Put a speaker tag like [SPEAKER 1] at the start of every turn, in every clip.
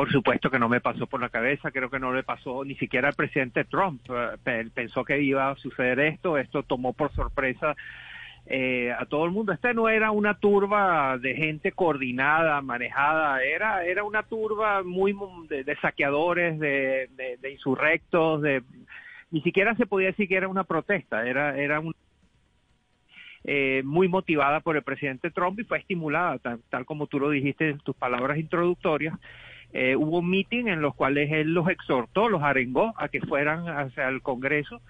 [SPEAKER 1] Por supuesto que no me pasó por la cabeza, creo que no le pasó ni siquiera al presidente Trump. Eh, pensó que iba a suceder esto, esto tomó por sorpresa eh, a todo el mundo. Esta no era una turba de gente coordinada, manejada, era, era una turba muy de, saqueadores, de, de, insurrectos, de, ni siquiera se podía decir que era una protesta, era, era un, eh, muy motivada por el presidente Trump y fue estimulada, tal, como tú lo dijiste en tus palabras introductorias. Eh, hubo meeting en los cuales él los exhortó, los arengó a que fueran hacia el Congreso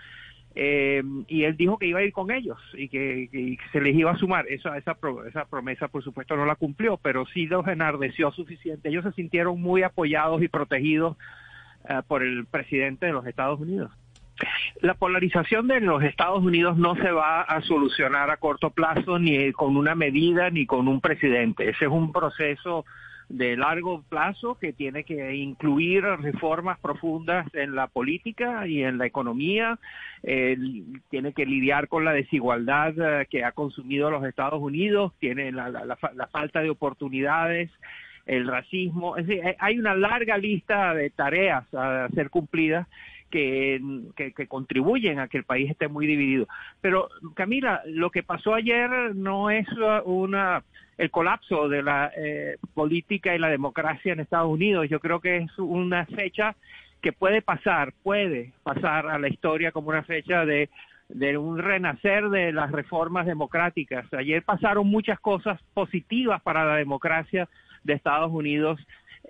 [SPEAKER 1] eh, y él dijo que iba a ir con ellos y que, se les iba a sumar. Esa, esa, esa promesa, por supuesto, no la cumplió, pero sí los enardeció suficiente. Ellos se sintieron muy apoyados y protegidos eh, por el presidente de los Estados Unidos. La polarización de los Estados Unidos no se va a solucionar a corto plazo ni con una medida ni con un presidente. Ese es un proceso de largo plazo que tiene que incluir reformas profundas en la política y en la economía, tiene que lidiar con la desigualdad eh, que ha consumido los Estados Unidos, tiene la, falta de oportunidades, el racismo, es decir, hay una larga lista de tareas a ser cumplidas que, contribuyen a que el país esté muy dividido. Pero Camila, lo que pasó ayer no es una el colapso de la eh, política y la democracia en Estados Unidos. Yo creo que es una fecha que puede pasar, puede pasar a la historia como una fecha de un renacer de las reformas democráticas. Ayer pasaron muchas cosas positivas para la democracia de Estados Unidos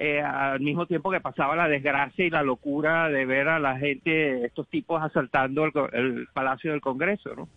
[SPEAKER 1] eh, al mismo tiempo que pasaba la desgracia y la locura de ver a la gente, estos tipos asaltando el, el Palacio del Congreso, ¿no?